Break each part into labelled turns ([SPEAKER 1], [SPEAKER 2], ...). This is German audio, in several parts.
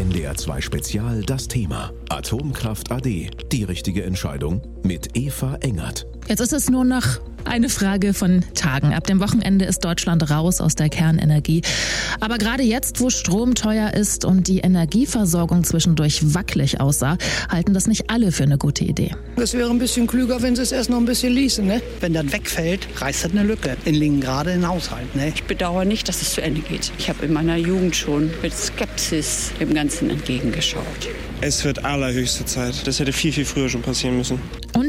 [SPEAKER 1] NDR 2 Spezial das Thema Atomkraft AD. Die richtige Entscheidung mit Eva Engert.
[SPEAKER 2] Jetzt ist es nur noch eine Frage von Tagen. Ab dem Wochenende ist Deutschland raus aus der Kernenergie. Aber gerade jetzt, wo Strom teuer ist und die Energieversorgung zwischendurch wackelig aussah, halten das nicht alle für eine gute Idee.
[SPEAKER 3] Es wäre ein bisschen klüger, wenn sie es erst noch ein bisschen ließen. Ne?
[SPEAKER 4] Wenn das wegfällt, reißt das eine Lücke in Lingen gerade in Haushalt. Ne?
[SPEAKER 5] Ich bedauere nicht, dass es zu Ende geht. Ich habe in meiner Jugend schon mit Skepsis dem Ganzen entgegengeschaut.
[SPEAKER 6] Es wird allerhöchste Zeit. Das hätte viel, viel früher schon passieren müssen.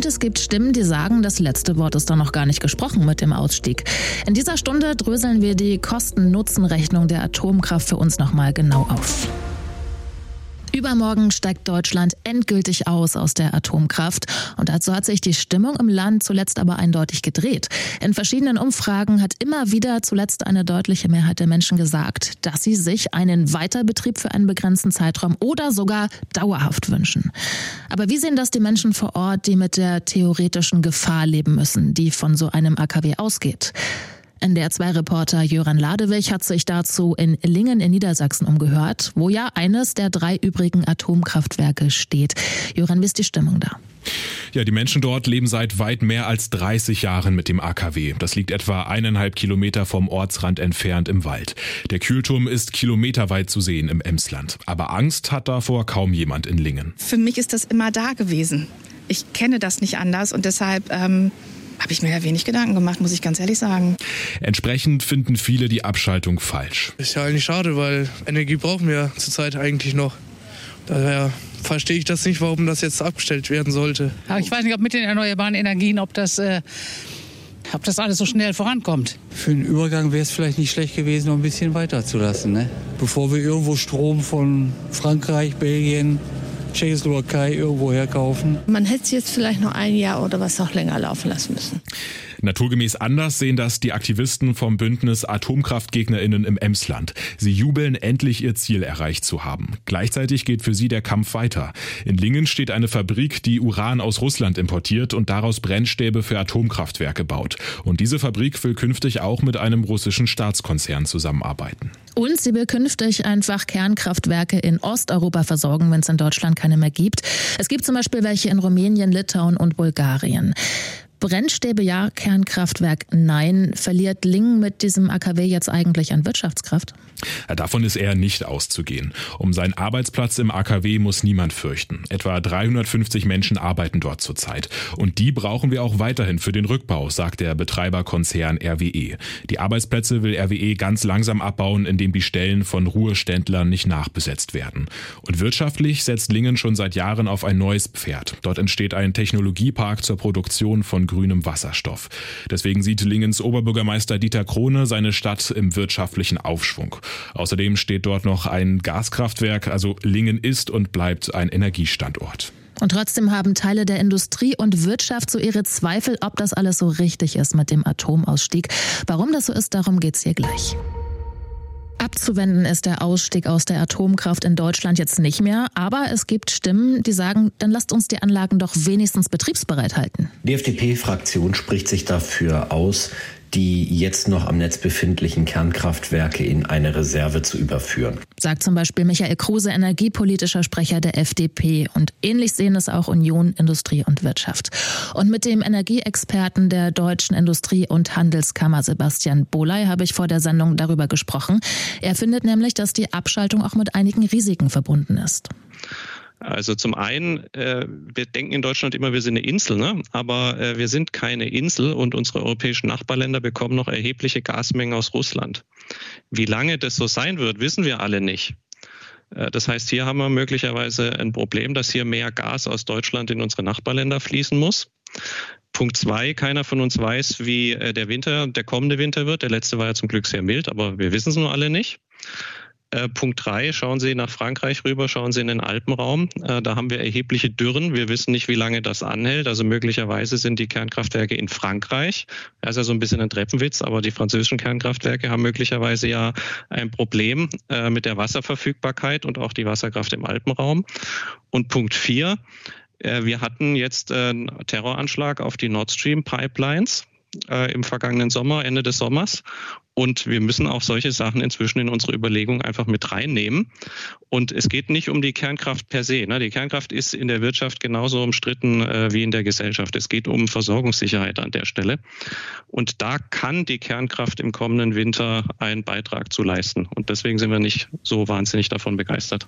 [SPEAKER 2] Und es gibt Stimmen, die sagen, das letzte Wort ist da noch gar nicht gesprochen mit dem Ausstieg. In dieser Stunde dröseln wir die Kosten-Nutzen-Rechnung der Atomkraft für uns nochmal genau auf. Übermorgen steigt Deutschland endgültig aus aus der Atomkraft. Und dazu hat sich die Stimmung im Land zuletzt aber eindeutig gedreht. In verschiedenen Umfragen hat immer wieder zuletzt eine deutliche Mehrheit der Menschen gesagt, dass sie sich einen Weiterbetrieb für einen begrenzten Zeitraum oder sogar dauerhaft wünschen. Aber wie sehen das die Menschen vor Ort, die mit der theoretischen Gefahr leben müssen, die von so einem AKW ausgeht? NDR2-Reporter Jöran Ladewig hat sich dazu in Lingen in Niedersachsen umgehört, wo ja eines der drei übrigen Atomkraftwerke steht. Jöran, wie ist die Stimmung da?
[SPEAKER 7] Ja, die Menschen dort leben seit weit mehr als 30 Jahren mit dem AKW. Das liegt etwa eineinhalb Kilometer vom Ortsrand entfernt im Wald. Der Kühlturm ist kilometerweit zu sehen im Emsland. Aber Angst hat davor kaum jemand in Lingen.
[SPEAKER 8] Für mich ist das immer da gewesen. Ich kenne das nicht anders und deshalb ähm, habe ich mir ja wenig Gedanken gemacht, muss ich ganz ehrlich sagen.
[SPEAKER 7] Entsprechend finden viele die Abschaltung falsch.
[SPEAKER 9] Ist ja eigentlich schade, weil Energie brauchen wir zurzeit eigentlich noch. Daher verstehe ich das nicht, warum das jetzt abgestellt werden sollte.
[SPEAKER 10] Aber ich weiß nicht, ob mit den erneuerbaren Energien, ob das, äh, ob das alles so schnell vorankommt.
[SPEAKER 11] Für den Übergang wäre es vielleicht nicht schlecht gewesen, noch ein bisschen weiter zu lassen. Ne? Bevor wir irgendwo Strom von Frankreich, Belgien, Tschechoslowakei irgendwo herkaufen.
[SPEAKER 12] Man hätte es jetzt vielleicht noch ein Jahr oder was auch länger laufen lassen müssen.
[SPEAKER 7] Naturgemäß anders sehen das die Aktivisten vom Bündnis AtomkraftgegnerInnen im Emsland. Sie jubeln, endlich ihr Ziel erreicht zu haben. Gleichzeitig geht für sie der Kampf weiter. In Lingen steht eine Fabrik, die Uran aus Russland importiert und daraus Brennstäbe für Atomkraftwerke baut. Und diese Fabrik will künftig auch mit einem russischen Staatskonzern zusammenarbeiten.
[SPEAKER 2] Und sie will künftig einfach Kernkraftwerke in Osteuropa versorgen, wenn es in Deutschland keine mehr gibt. Es gibt zum Beispiel welche in Rumänien, Litauen und Bulgarien. Brennstäbe ja, Kernkraftwerk nein. Verliert Lingen mit diesem AKW jetzt eigentlich an Wirtschaftskraft?
[SPEAKER 7] Davon ist eher nicht auszugehen. Um seinen Arbeitsplatz im AKW muss niemand fürchten. Etwa 350 Menschen arbeiten dort zurzeit. Und die brauchen wir auch weiterhin für den Rückbau, sagt der Betreiberkonzern RWE. Die Arbeitsplätze will RWE ganz langsam abbauen, indem die Stellen von Ruheständlern nicht nachbesetzt werden. Und wirtschaftlich setzt Lingen schon seit Jahren auf ein neues Pferd. Dort entsteht ein Technologiepark zur Produktion von grünem Wasserstoff. Deswegen sieht Lingens Oberbürgermeister Dieter Krone seine Stadt im wirtschaftlichen Aufschwung. Außerdem steht dort noch ein Gaskraftwerk, also Lingen ist und bleibt ein Energiestandort.
[SPEAKER 2] Und trotzdem haben Teile der Industrie und Wirtschaft so ihre Zweifel, ob das alles so richtig ist mit dem Atomausstieg. Warum das so ist, darum geht's hier gleich. Abzuwenden ist der Ausstieg aus der Atomkraft in Deutschland jetzt nicht mehr, aber es gibt Stimmen, die sagen, dann lasst uns die Anlagen doch wenigstens betriebsbereit halten.
[SPEAKER 13] Die FDP-Fraktion spricht sich dafür aus, die jetzt noch am Netz befindlichen Kernkraftwerke in eine Reserve zu überführen.
[SPEAKER 2] Sagt zum Beispiel Michael Kruse, energiepolitischer Sprecher der FDP. Und ähnlich sehen es auch Union, Industrie und Wirtschaft. Und mit dem Energieexperten der Deutschen Industrie- und Handelskammer Sebastian Boley habe ich vor der Sendung darüber gesprochen. Er findet nämlich, dass die Abschaltung auch mit einigen Risiken verbunden ist.
[SPEAKER 14] Also zum einen, äh, wir denken in Deutschland immer, wir sind eine Insel, ne? aber äh, wir sind keine Insel und unsere europäischen Nachbarländer bekommen noch erhebliche Gasmengen aus Russland. Wie lange das so sein wird, wissen wir alle nicht. Äh, das heißt, hier haben wir möglicherweise ein Problem, dass hier mehr Gas aus Deutschland in unsere Nachbarländer fließen muss. Punkt zwei, keiner von uns weiß, wie äh, der Winter, der kommende Winter wird. Der letzte war ja zum Glück sehr mild, aber wir wissen es nur alle nicht. Äh, Punkt drei, schauen Sie nach Frankreich rüber, schauen Sie in den Alpenraum. Äh, da haben wir erhebliche Dürren. Wir wissen nicht, wie lange das anhält. Also möglicherweise sind die Kernkraftwerke in Frankreich. Das ist ja so ein bisschen ein Treppenwitz, aber die französischen Kernkraftwerke haben möglicherweise ja ein Problem äh, mit der Wasserverfügbarkeit und auch die Wasserkraft im Alpenraum. Und Punkt vier, wir hatten jetzt einen Terroranschlag auf die Nord Stream Pipelines im vergangenen Sommer, Ende des Sommers. Und wir müssen auch solche Sachen inzwischen in unsere Überlegungen einfach mit reinnehmen. Und es geht nicht um die Kernkraft per se. Ne? Die Kernkraft ist in der Wirtschaft genauso umstritten äh, wie in der Gesellschaft. Es geht um Versorgungssicherheit an der Stelle. Und da kann die Kernkraft im kommenden Winter einen Beitrag zu leisten. Und deswegen sind wir nicht so wahnsinnig davon begeistert.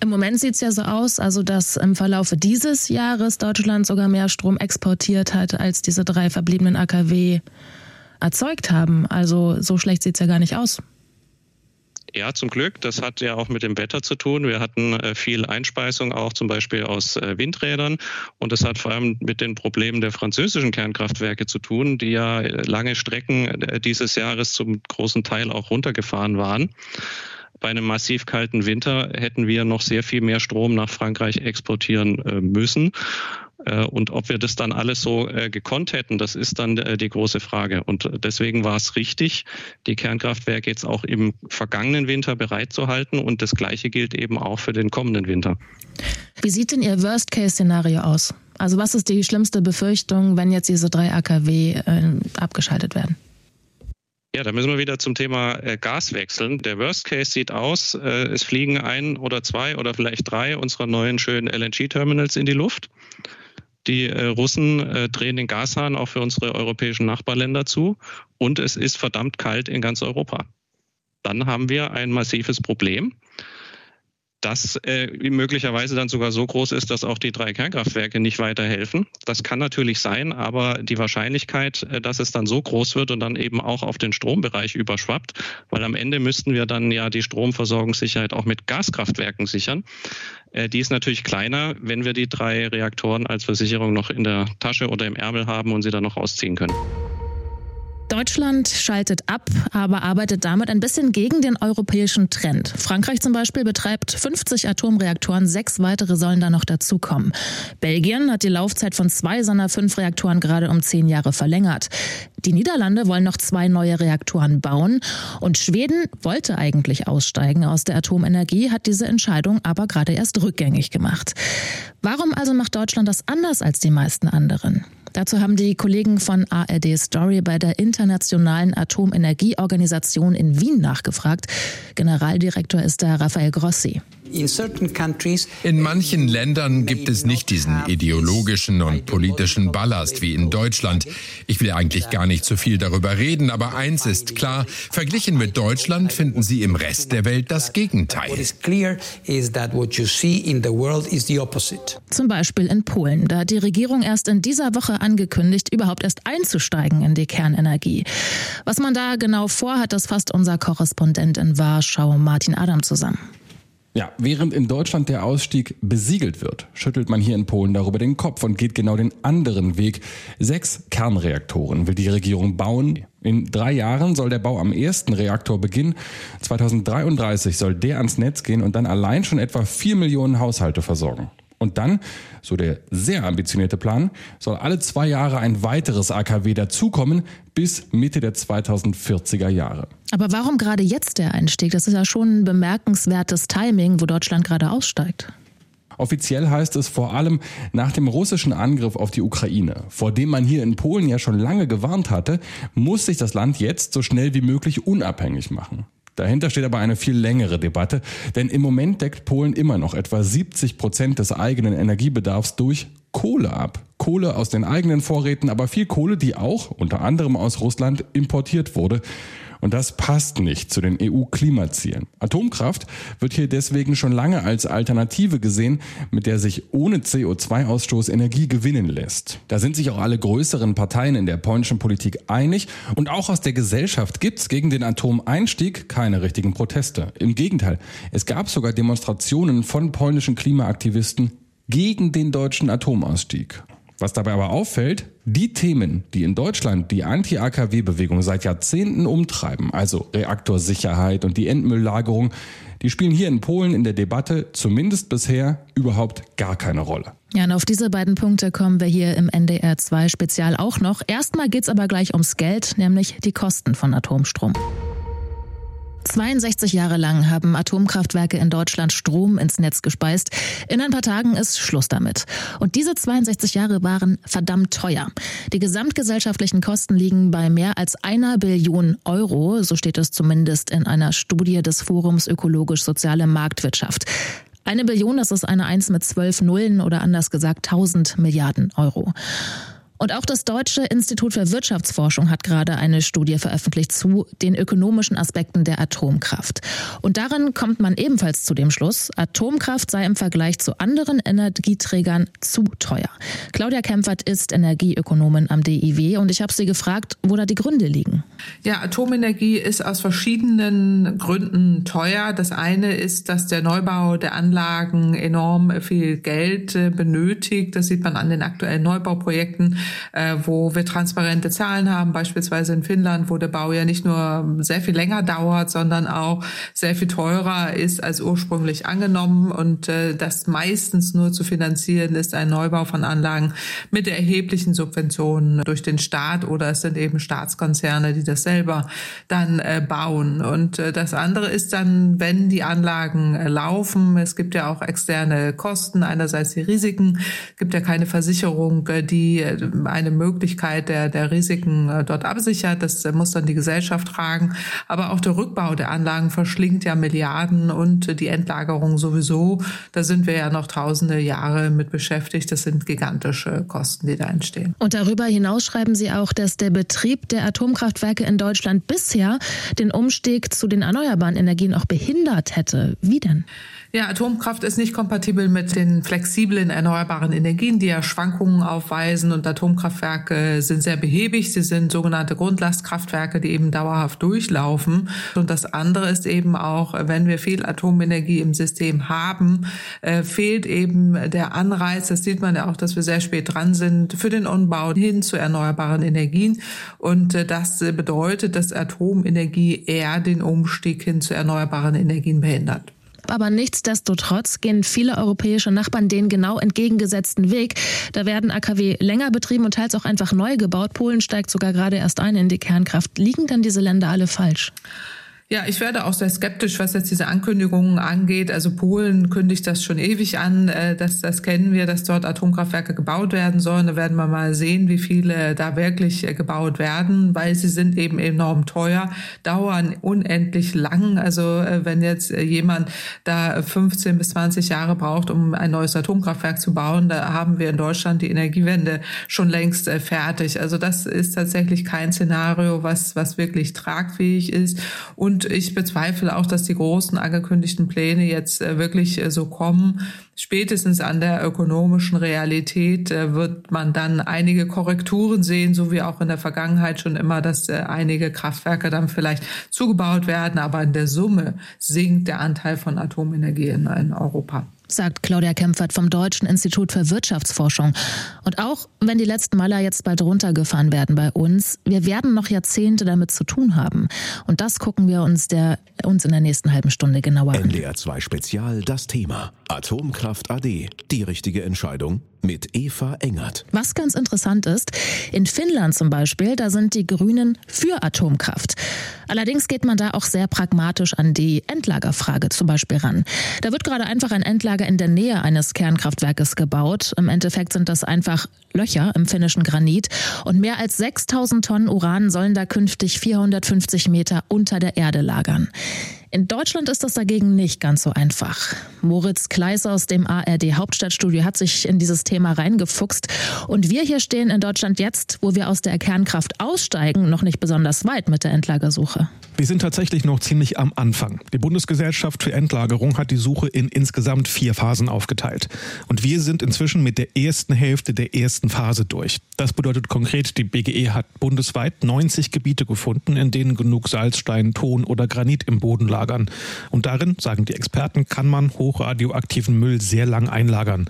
[SPEAKER 2] Im Moment sieht es ja so aus, also dass im Verlaufe dieses Jahres Deutschland sogar mehr Strom exportiert hat als diese drei verbliebenen AKW erzeugt haben. Also so schlecht sieht es ja gar nicht aus.
[SPEAKER 14] Ja, zum Glück. Das hat ja auch mit dem Wetter zu tun. Wir hatten äh, viel Einspeisung auch zum Beispiel aus äh, Windrädern. Und das hat vor allem mit den Problemen der französischen Kernkraftwerke zu tun, die ja äh, lange Strecken dieses Jahres zum großen Teil auch runtergefahren waren. Bei einem massiv kalten Winter hätten wir noch sehr viel mehr Strom nach Frankreich exportieren müssen. Äh, und ob wir das dann alles so äh, gekonnt hätten, das ist dann äh, die große Frage. Und deswegen war es richtig, die Kernkraftwerke jetzt auch im vergangenen Winter bereitzuhalten. Und das Gleiche gilt eben auch für den kommenden Winter.
[SPEAKER 2] Wie sieht denn Ihr Worst-Case-Szenario aus? Also was ist die schlimmste Befürchtung, wenn jetzt diese drei AKW äh, abgeschaltet werden?
[SPEAKER 14] Ja, da müssen wir wieder zum Thema Gas wechseln. Der Worst Case sieht aus, es fliegen ein oder zwei oder vielleicht drei unserer neuen schönen LNG-Terminals in die Luft. Die äh, Russen äh, drehen den Gashahn auch für unsere europäischen Nachbarländer zu und es ist verdammt kalt in ganz Europa. Dann haben wir ein massives Problem das äh, möglicherweise dann sogar so groß ist, dass auch die drei Kernkraftwerke nicht weiterhelfen. Das kann natürlich sein, aber die Wahrscheinlichkeit, äh, dass es dann so groß wird und dann eben auch auf den Strombereich überschwappt, weil am Ende müssten wir dann ja die Stromversorgungssicherheit auch mit Gaskraftwerken sichern. Äh, die ist natürlich kleiner, wenn wir die drei Reaktoren als Versicherung noch in der Tasche oder im Ärmel haben und sie dann noch ausziehen können.
[SPEAKER 2] Deutschland schaltet ab, aber arbeitet damit ein bisschen gegen den europäischen Trend. Frankreich zum Beispiel betreibt 50 Atomreaktoren, sechs weitere sollen da noch dazukommen. Belgien hat die Laufzeit von zwei seiner fünf Reaktoren gerade um zehn Jahre verlängert. Die Niederlande wollen noch zwei neue Reaktoren bauen und Schweden wollte eigentlich aussteigen aus der Atomenergie, hat diese Entscheidung aber gerade erst rückgängig gemacht. Warum also macht Deutschland das anders als die meisten anderen? Dazu haben die Kollegen von ARD Story bei der Internationalen Atomenergieorganisation in Wien nachgefragt. Generaldirektor ist da Raphael Grossi.
[SPEAKER 15] In manchen Ländern gibt es nicht diesen ideologischen und politischen Ballast wie in Deutschland. Ich will eigentlich gar nicht zu viel darüber reden, aber eins ist klar, verglichen mit Deutschland finden Sie im Rest der Welt das Gegenteil.
[SPEAKER 2] Zum Beispiel in Polen. Da hat die Regierung erst in dieser Woche angekündigt, überhaupt erst einzusteigen in die Kernenergie. Was man da genau vorhat, das fasst unser Korrespondent in Warschau, Martin Adam, zusammen.
[SPEAKER 16] Ja, während in Deutschland der Ausstieg besiegelt wird, schüttelt man hier in Polen darüber den Kopf und geht genau den anderen Weg. Sechs Kernreaktoren will die Regierung bauen. In drei Jahren soll der Bau am ersten Reaktor beginnen. 2033 soll der ans Netz gehen und dann allein schon etwa vier Millionen Haushalte versorgen. Und dann, so der sehr ambitionierte Plan, soll alle zwei Jahre ein weiteres AKW dazukommen bis Mitte der 2040er Jahre.
[SPEAKER 2] Aber warum gerade jetzt der Einstieg? Das ist ja schon ein bemerkenswertes Timing, wo Deutschland gerade aussteigt.
[SPEAKER 16] Offiziell heißt es vor allem nach dem russischen Angriff auf die Ukraine, vor dem man hier in Polen ja schon lange gewarnt hatte, muss sich das Land jetzt so schnell wie möglich unabhängig machen. Dahinter steht aber eine viel längere Debatte, denn im Moment deckt Polen immer noch etwa 70 Prozent des eigenen Energiebedarfs durch Kohle ab. Kohle aus den eigenen Vorräten, aber viel Kohle, die auch unter anderem aus Russland importiert wurde. Und das passt nicht zu den EU-Klimazielen. Atomkraft wird hier deswegen schon lange als Alternative gesehen, mit der sich ohne CO2-Ausstoß Energie gewinnen lässt. Da sind sich auch alle größeren Parteien in der polnischen Politik einig und auch aus der Gesellschaft gibt's gegen den Atomeinstieg keine richtigen Proteste. Im Gegenteil, es gab sogar Demonstrationen von polnischen Klimaaktivisten gegen den deutschen Atomausstieg. Was dabei aber auffällt, die Themen, die in Deutschland die Anti-AKW-Bewegung seit Jahrzehnten umtreiben, also Reaktorsicherheit und die Endmülllagerung, die spielen hier in Polen in der Debatte zumindest bisher überhaupt gar keine Rolle.
[SPEAKER 2] Ja, und auf diese beiden Punkte kommen wir hier im NDR 2 Spezial auch noch. Erstmal geht's aber gleich ums Geld, nämlich die Kosten von Atomstrom. 62 Jahre lang haben Atomkraftwerke in Deutschland Strom ins Netz gespeist. In ein paar Tagen ist Schluss damit. Und diese 62 Jahre waren verdammt teuer. Die gesamtgesellschaftlichen Kosten liegen bei mehr als einer Billion Euro. So steht es zumindest in einer Studie des Forums Ökologisch-Soziale Marktwirtschaft. Eine Billion, das ist eine Eins mit zwölf Nullen oder anders gesagt 1000 Milliarden Euro. Und auch das Deutsche Institut für Wirtschaftsforschung hat gerade eine Studie veröffentlicht zu den ökonomischen Aspekten der Atomkraft. Und darin kommt man ebenfalls zu dem Schluss, Atomkraft sei im Vergleich zu anderen Energieträgern zu teuer. Claudia Kempfert ist Energieökonomin am DIW und ich habe sie gefragt, wo da die Gründe liegen.
[SPEAKER 17] Ja, Atomenergie ist aus verschiedenen Gründen teuer. Das eine ist, dass der Neubau der Anlagen enorm viel Geld äh, benötigt. Das sieht man an den aktuellen Neubauprojekten äh, wo wir transparente Zahlen haben, beispielsweise in Finnland, wo der Bau ja nicht nur sehr viel länger dauert, sondern auch sehr viel teurer ist als ursprünglich angenommen und äh, das meistens nur zu finanzieren ist ein Neubau von Anlagen mit erheblichen Subventionen durch den Staat oder es sind eben Staatskonzerne, die das selber dann äh, bauen. Und äh, das andere ist dann, wenn die Anlagen äh, laufen, es gibt ja auch externe Kosten, einerseits die Risiken, gibt ja keine Versicherung, äh, die äh, eine Möglichkeit der, der Risiken äh, dort absichert. Das äh, muss dann die Gesellschaft tragen. Aber auch der Rückbau der Anlagen verschlingt ja Milliarden und die Endlagerung sowieso. Da sind wir ja noch tausende Jahre mit beschäftigt. Das sind gigantische Kosten, die da entstehen.
[SPEAKER 2] Und darüber hinaus schreiben Sie auch, dass der Betrieb der Atomkraftwerke in Deutschland bisher den Umstieg zu den erneuerbaren Energien auch behindert hätte. Wie denn?
[SPEAKER 17] Ja, Atomkraft ist nicht kompatibel mit den flexiblen erneuerbaren Energien, die ja Schwankungen aufweisen und Atomkraftwerke sind sehr behäbig. Sie sind sogenannte Grundlastkraftwerke, die eben dauerhaft durchlaufen. Und das andere ist eben auch, wenn wir viel Atomenergie im System haben, äh, fehlt eben der Anreiz, das sieht man ja auch, dass wir sehr spät dran sind, für den Umbau hin zu erneuerbaren Energien. Und äh, das bedeutet, dass Atomenergie eher den Umstieg hin zu erneuerbaren Energien behindert
[SPEAKER 2] aber nichtsdestotrotz gehen viele europäische Nachbarn den genau entgegengesetzten Weg. Da werden AKW länger betrieben und teils auch einfach neu gebaut. Polen steigt sogar gerade erst ein in die Kernkraft. Liegen denn diese Länder alle falsch?
[SPEAKER 17] Ja, ich werde auch sehr skeptisch, was jetzt diese Ankündigungen angeht. Also Polen kündigt das schon ewig an. Äh, das, das kennen wir, dass dort Atomkraftwerke gebaut werden sollen. Da werden wir mal sehen, wie viele da wirklich äh, gebaut werden, weil sie sind eben enorm teuer, dauern unendlich lang. Also äh, wenn jetzt jemand da 15 bis 20 Jahre braucht, um ein neues Atomkraftwerk zu bauen, da haben wir in Deutschland die Energiewende schon längst fertig. Also das ist tatsächlich kein Szenario, was, was wirklich tragfähig ist. Und und ich bezweifle auch, dass die großen angekündigten Pläne jetzt äh, wirklich äh, so kommen. Spätestens an der ökonomischen Realität äh, wird man dann einige Korrekturen sehen, so wie auch in der Vergangenheit schon immer, dass einige Kraftwerke dann vielleicht zugebaut werden. Aber in der Summe sinkt der Anteil von Atomenergie in Europa
[SPEAKER 2] sagt Claudia Kempfert vom Deutschen Institut für Wirtschaftsforschung. Und auch wenn die letzten Maler jetzt bald runtergefahren werden bei uns, wir werden noch Jahrzehnte damit zu tun haben. Und das gucken wir uns, der, uns in der nächsten halben Stunde genauer an.
[SPEAKER 1] NDR 2 Spezial das Thema Atomkraft AD. Die richtige Entscheidung mit Eva Engert.
[SPEAKER 2] Was ganz interessant ist, in Finnland zum Beispiel, da sind die Grünen für Atomkraft. Allerdings geht man da auch sehr pragmatisch an die Endlagerfrage zum Beispiel ran. Da wird gerade einfach ein Endlager in der Nähe eines Kernkraftwerkes gebaut. Im Endeffekt sind das einfach Löcher im finnischen Granit und mehr als 6000 Tonnen Uran sollen da künftig 450 Meter unter der Erde lagern. In Deutschland ist das dagegen nicht ganz so einfach. Moritz Kleis aus dem ARD Hauptstadtstudio hat sich in dieses Thema reingefuchst. Und wir hier stehen in Deutschland jetzt, wo wir aus der Kernkraft aussteigen, noch nicht besonders weit mit der Endlagersuche.
[SPEAKER 18] Wir sind tatsächlich noch ziemlich am Anfang. Die Bundesgesellschaft für Endlagerung hat die Suche in insgesamt vier Phasen aufgeteilt. Und wir sind inzwischen mit der ersten Hälfte der ersten Phase durch. Das bedeutet konkret, die BGE hat bundesweit 90 Gebiete gefunden, in denen genug Salzstein, Ton oder Granit im Boden lagern. Und darin, sagen die Experten, kann man hochradioaktiven Müll sehr lang einlagern.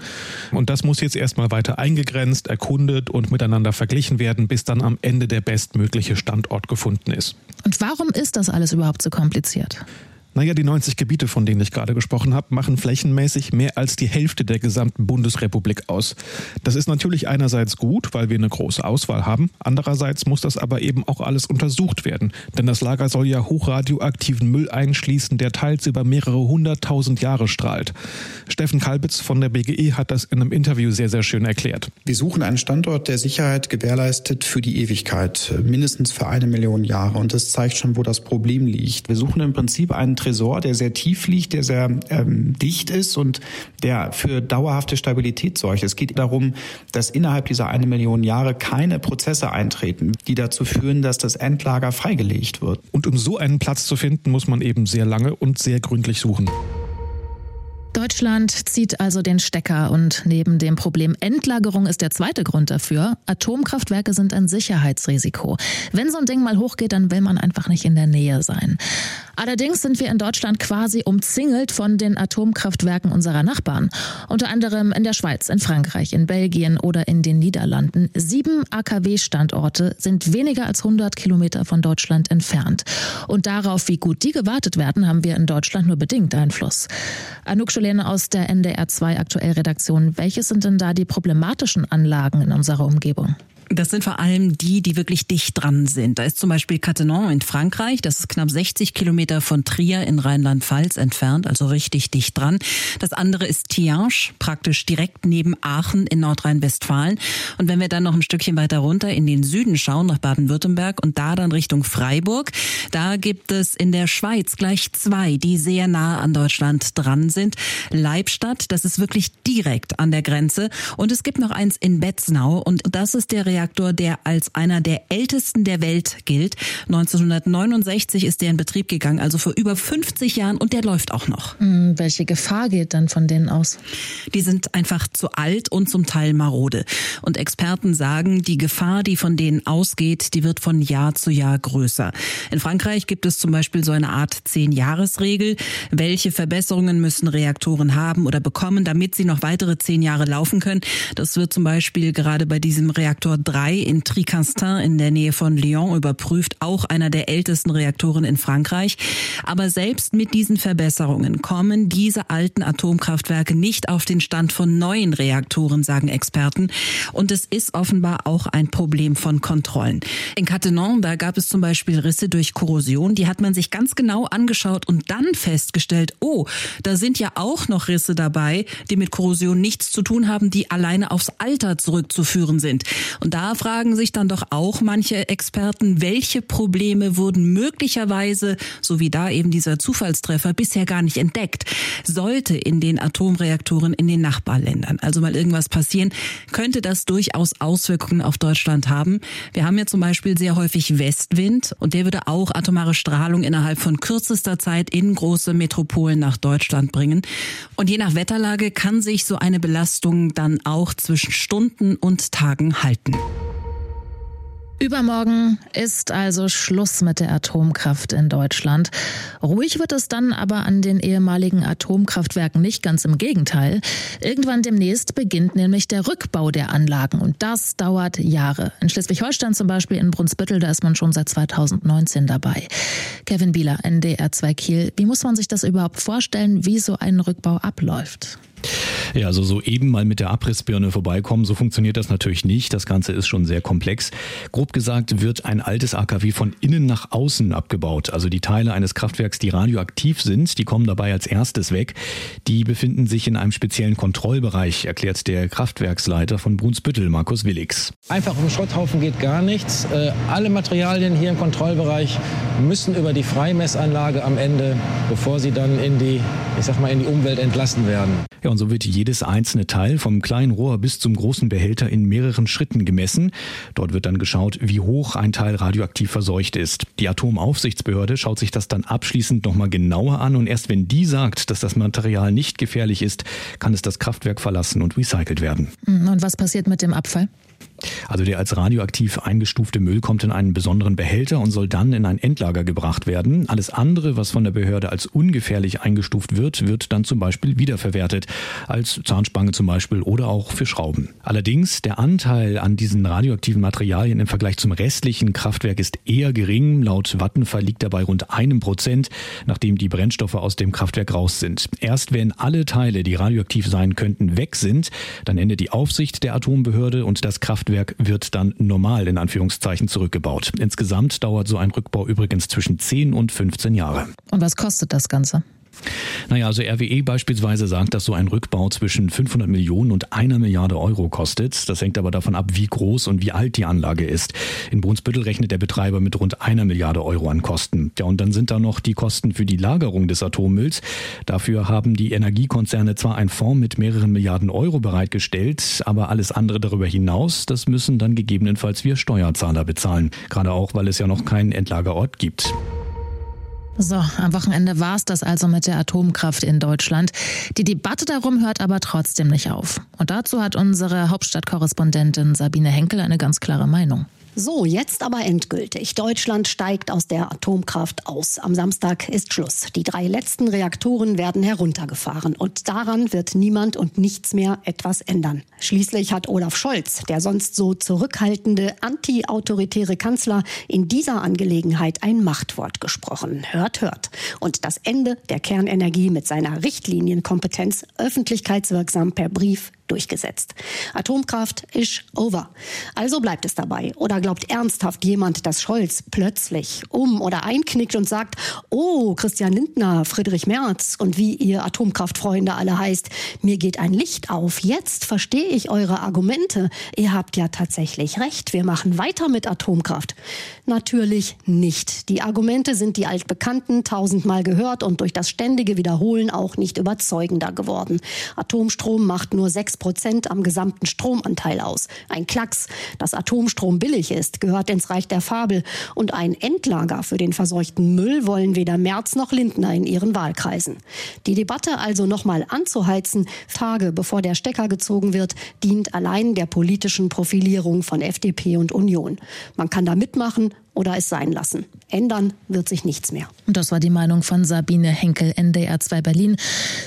[SPEAKER 18] Und das muss jetzt erstmal weiter eingegrenzt, erkundet und miteinander verglichen werden, bis dann am Ende der bestmögliche Standort gefunden ist.
[SPEAKER 2] Und warum ist das alles überhaupt so kompliziert?
[SPEAKER 18] Naja, die 90 Gebiete, von denen ich gerade gesprochen habe, machen flächenmäßig mehr als die Hälfte der gesamten Bundesrepublik aus. Das ist natürlich einerseits gut, weil wir eine große Auswahl haben. Andererseits muss das aber eben auch alles untersucht werden. Denn das Lager soll ja hochradioaktiven Müll einschließen, der teils über mehrere hunderttausend Jahre strahlt. Steffen Kalbitz von der BGE hat das in einem Interview sehr, sehr schön erklärt.
[SPEAKER 19] Wir suchen einen Standort, der Sicherheit gewährleistet für die Ewigkeit, mindestens für eine Million Jahre. Und das zeigt schon, wo das Problem liegt. Wir suchen im Prinzip einen Tresor, der sehr tief liegt, der sehr ähm, dicht ist und der für dauerhafte Stabilität sorgt. Es geht darum, dass innerhalb dieser eine Million Jahre keine Prozesse eintreten, die dazu führen, dass das Endlager freigelegt wird.
[SPEAKER 18] Und um so einen Platz zu finden, muss man eben sehr lange und sehr gründlich suchen.
[SPEAKER 2] Deutschland zieht also den Stecker und neben dem Problem Endlagerung ist der zweite Grund dafür, Atomkraftwerke sind ein Sicherheitsrisiko. Wenn so ein Ding mal hochgeht, dann will man einfach nicht in der Nähe sein. Allerdings sind wir in Deutschland quasi umzingelt von den Atomkraftwerken unserer Nachbarn. Unter anderem in der Schweiz, in Frankreich, in Belgien oder in den Niederlanden. Sieben AKW-Standorte sind weniger als 100 Kilometer von Deutschland entfernt. Und darauf, wie gut die gewartet werden, haben wir in Deutschland nur bedingt Einfluss. Anouk Scholene aus der NDR 2 Aktuell Redaktion. Welche sind denn da die problematischen Anlagen in unserer Umgebung?
[SPEAKER 20] Das sind vor allem die, die wirklich dicht dran sind. Da ist zum Beispiel Cattenom in Frankreich, das ist knapp 60 Kilometer von Trier in Rheinland-Pfalz entfernt, also richtig dicht dran. Das andere ist Tiange, praktisch direkt neben Aachen in Nordrhein-Westfalen. Und wenn wir dann noch ein Stückchen weiter runter in den Süden schauen, nach Baden-Württemberg und da dann Richtung Freiburg, da gibt es in der Schweiz gleich zwei, die sehr nah an Deutschland dran sind. Leibstadt, das ist wirklich direkt an der Grenze. Und es gibt noch eins in Betznau und das ist der Reaktor, der als einer der ältesten der Welt gilt. 1969 ist der in Betrieb gegangen, also vor über 50 Jahren und der läuft auch noch.
[SPEAKER 2] Hm, welche Gefahr geht dann von denen aus?
[SPEAKER 20] Die sind einfach zu alt und zum Teil marode. Und Experten sagen, die Gefahr, die von denen ausgeht, die wird von Jahr zu Jahr größer. In Frankreich gibt es zum Beispiel so eine Art Zehn-Jahres-Regel. Welche Verbesserungen müssen Reaktoren haben oder bekommen, damit sie noch weitere zehn Jahre laufen können? Das wird zum Beispiel gerade bei diesem Reaktor 3 in Tricastin in der Nähe von Lyon überprüft, auch einer der ältesten Reaktoren in Frankreich. Aber selbst mit diesen Verbesserungen kommen diese alten Atomkraftwerke nicht auf den Stand von neuen Reaktoren, sagen Experten. Und es ist offenbar auch ein Problem von Kontrollen. In Cattenom, da gab es zum Beispiel Risse durch Korrosion. Die hat man sich ganz genau angeschaut und dann festgestellt, oh, da sind ja auch noch Risse dabei, die mit Korrosion nichts zu tun haben, die alleine aufs Alter zurückzuführen sind. Und da fragen sich dann doch auch manche Experten, welche Probleme wurden möglicherweise, so wie da eben dieser Zufallstreffer, bisher gar nicht entdeckt. Sollte in den Atomreaktoren in den Nachbarländern also mal irgendwas passieren, könnte das durchaus Auswirkungen auf Deutschland haben. Wir haben ja zum Beispiel sehr häufig Westwind und der würde auch atomare Strahlung innerhalb von kürzester Zeit in große Metropolen nach Deutschland bringen. Und je nach Wetterlage kann sich so eine Belastung dann auch zwischen Stunden und Tagen halten.
[SPEAKER 2] Übermorgen ist also Schluss mit der Atomkraft in Deutschland. Ruhig wird es dann aber an den ehemaligen Atomkraftwerken nicht ganz im Gegenteil. Irgendwann demnächst beginnt nämlich der Rückbau der Anlagen und das dauert Jahre. In Schleswig-Holstein zum Beispiel in Brunsbüttel, da ist man schon seit 2019 dabei. Kevin Bieler, NDR 2 Kiel. Wie muss man sich das überhaupt vorstellen, wie so ein Rückbau abläuft?
[SPEAKER 21] Ja, also so eben mal mit der Abrissbirne vorbeikommen, so funktioniert das natürlich nicht. Das Ganze ist schon sehr komplex. Grob gesagt wird ein altes AKW von innen nach außen abgebaut. Also die Teile eines Kraftwerks, die radioaktiv sind, die kommen dabei als erstes weg. Die befinden sich in einem speziellen Kontrollbereich, erklärt der Kraftwerksleiter von Brunsbüttel, Markus Willix.
[SPEAKER 22] Einfach den Schrotthaufen geht gar nichts. Äh, alle Materialien hier im Kontrollbereich müssen über die Freimessanlage am Ende, bevor sie dann in die, ich sag mal, in die Umwelt entlassen werden.
[SPEAKER 21] Ja, und so wird jedes einzelne Teil vom kleinen Rohr bis zum großen Behälter in mehreren Schritten gemessen. Dort wird dann geschaut, wie hoch ein Teil radioaktiv verseucht ist. Die Atomaufsichtsbehörde schaut sich das dann abschließend nochmal genauer an und erst wenn die sagt, dass das Material nicht gefährlich ist, kann es das Kraftwerk verlassen und recycelt werden.
[SPEAKER 2] Und was passiert mit dem Abfall?
[SPEAKER 21] Also der als radioaktiv eingestufte Müll kommt in einen besonderen Behälter und soll dann in ein Endlager gebracht werden. Alles andere, was von der Behörde als ungefährlich eingestuft wird, wird dann zum Beispiel wiederverwertet. Als Zahnspange zum Beispiel oder auch für Schrauben. Allerdings, der Anteil an diesen radioaktiven Materialien im Vergleich zum restlichen Kraftwerk ist eher gering. Laut Vattenfall liegt dabei rund einem Prozent, nachdem die Brennstoffe aus dem Kraftwerk raus sind. Erst wenn alle Teile, die radioaktiv sein könnten, weg sind, dann endet die Aufsicht der Atombehörde und das Kraftwerk Kraftwerk wird dann normal in Anführungszeichen zurückgebaut. Insgesamt dauert so ein Rückbau übrigens zwischen 10 und 15 Jahre.
[SPEAKER 2] Und was kostet das Ganze?
[SPEAKER 21] Naja, also RWE beispielsweise sagt, dass so ein Rückbau zwischen 500 Millionen und einer Milliarde Euro kostet. Das hängt aber davon ab, wie groß und wie alt die Anlage ist. In Brunsbüttel rechnet der Betreiber mit rund einer Milliarde Euro an Kosten. Ja, und dann sind da noch die Kosten für die Lagerung des Atommülls. Dafür haben die Energiekonzerne zwar einen Fonds mit mehreren Milliarden Euro bereitgestellt, aber alles andere darüber hinaus, das müssen dann gegebenenfalls wir Steuerzahler bezahlen. Gerade auch, weil es ja noch keinen Endlagerort gibt.
[SPEAKER 2] So, am Wochenende war es das also mit der Atomkraft in Deutschland. Die Debatte darum hört aber trotzdem nicht auf. Und dazu hat unsere Hauptstadtkorrespondentin Sabine Henkel eine ganz klare Meinung.
[SPEAKER 23] So, jetzt aber endgültig. Deutschland steigt aus der Atomkraft aus. Am Samstag ist Schluss. Die drei letzten Reaktoren werden heruntergefahren. Und daran wird niemand und nichts mehr etwas ändern. Schließlich hat Olaf Scholz, der sonst so zurückhaltende, anti-autoritäre Kanzler, in dieser Angelegenheit ein Machtwort gesprochen. Hört, hört. Und das Ende der Kernenergie mit seiner Richtlinienkompetenz öffentlichkeitswirksam per Brief durchgesetzt. Atomkraft ist over. Also bleibt es dabei. Oder glaubt ernsthaft jemand, dass Scholz plötzlich um oder einknickt und sagt, oh, Christian Lindner, Friedrich Merz und wie ihr Atomkraftfreunde alle heißt, mir geht ein Licht auf. Jetzt verstehe ich eure Argumente. Ihr habt ja tatsächlich recht. Wir machen weiter mit Atomkraft. Natürlich nicht. Die Argumente sind die altbekannten, tausendmal gehört und durch das ständige Wiederholen auch nicht überzeugender geworden. Atomstrom macht nur sechs Prozent am gesamten Stromanteil aus. Ein Klacks. Dass Atomstrom billig ist, gehört ins Reich der Fabel. Und ein Endlager für den verseuchten Müll wollen weder Merz noch Lindner in ihren Wahlkreisen. Die Debatte also nochmal anzuheizen, Tage bevor der Stecker gezogen wird, dient allein der politischen Profilierung von FDP und Union. Man kann da mitmachen oder es sein lassen. Ändern wird sich nichts mehr.
[SPEAKER 2] Und das war die Meinung von Sabine Henkel, NDR 2 Berlin.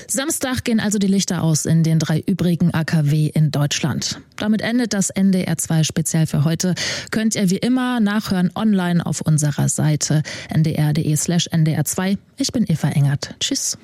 [SPEAKER 2] Samstag gehen also die Lichter aus in den drei übrigen AKW in Deutschland. Damit endet das NDR 2 Spezial für heute. Könnt ihr wie immer nachhören online auf unserer Seite ndr.de slash ndr2. Ich bin Eva Engert. Tschüss.